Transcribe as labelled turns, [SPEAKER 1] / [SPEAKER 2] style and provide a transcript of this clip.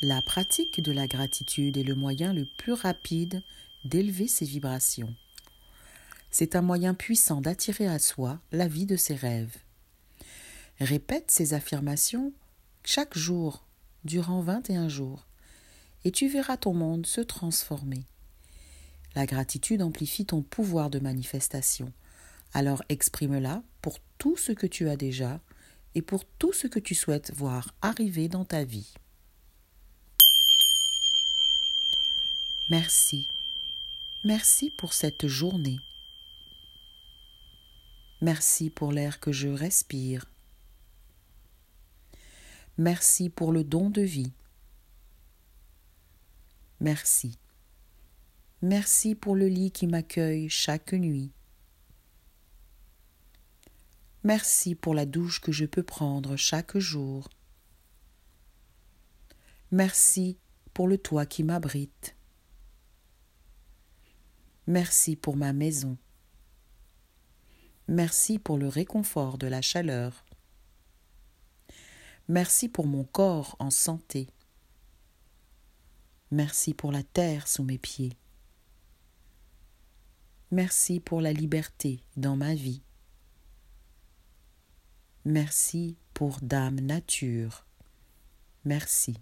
[SPEAKER 1] La pratique de la gratitude est le moyen le plus rapide d'élever ses vibrations. C'est un moyen puissant d'attirer à soi la vie de ses rêves. Répète ces affirmations chaque jour durant 21 jours et tu verras ton monde se transformer. La gratitude amplifie ton pouvoir de manifestation. Alors exprime-la pour tout ce que tu as déjà et pour tout ce que tu souhaites voir arriver dans ta vie. Merci. Merci pour cette journée. Merci pour l'air que je respire. Merci pour le don de vie. Merci. Merci pour le lit qui m'accueille chaque nuit. Merci pour la douche que je peux prendre chaque jour. Merci pour le toit qui m'abrite. Merci pour ma maison. Merci pour le réconfort de la chaleur. Merci pour mon corps en santé. Merci pour la terre sous mes pieds. Merci pour la liberté dans ma vie. Merci pour Dame Nature. Merci.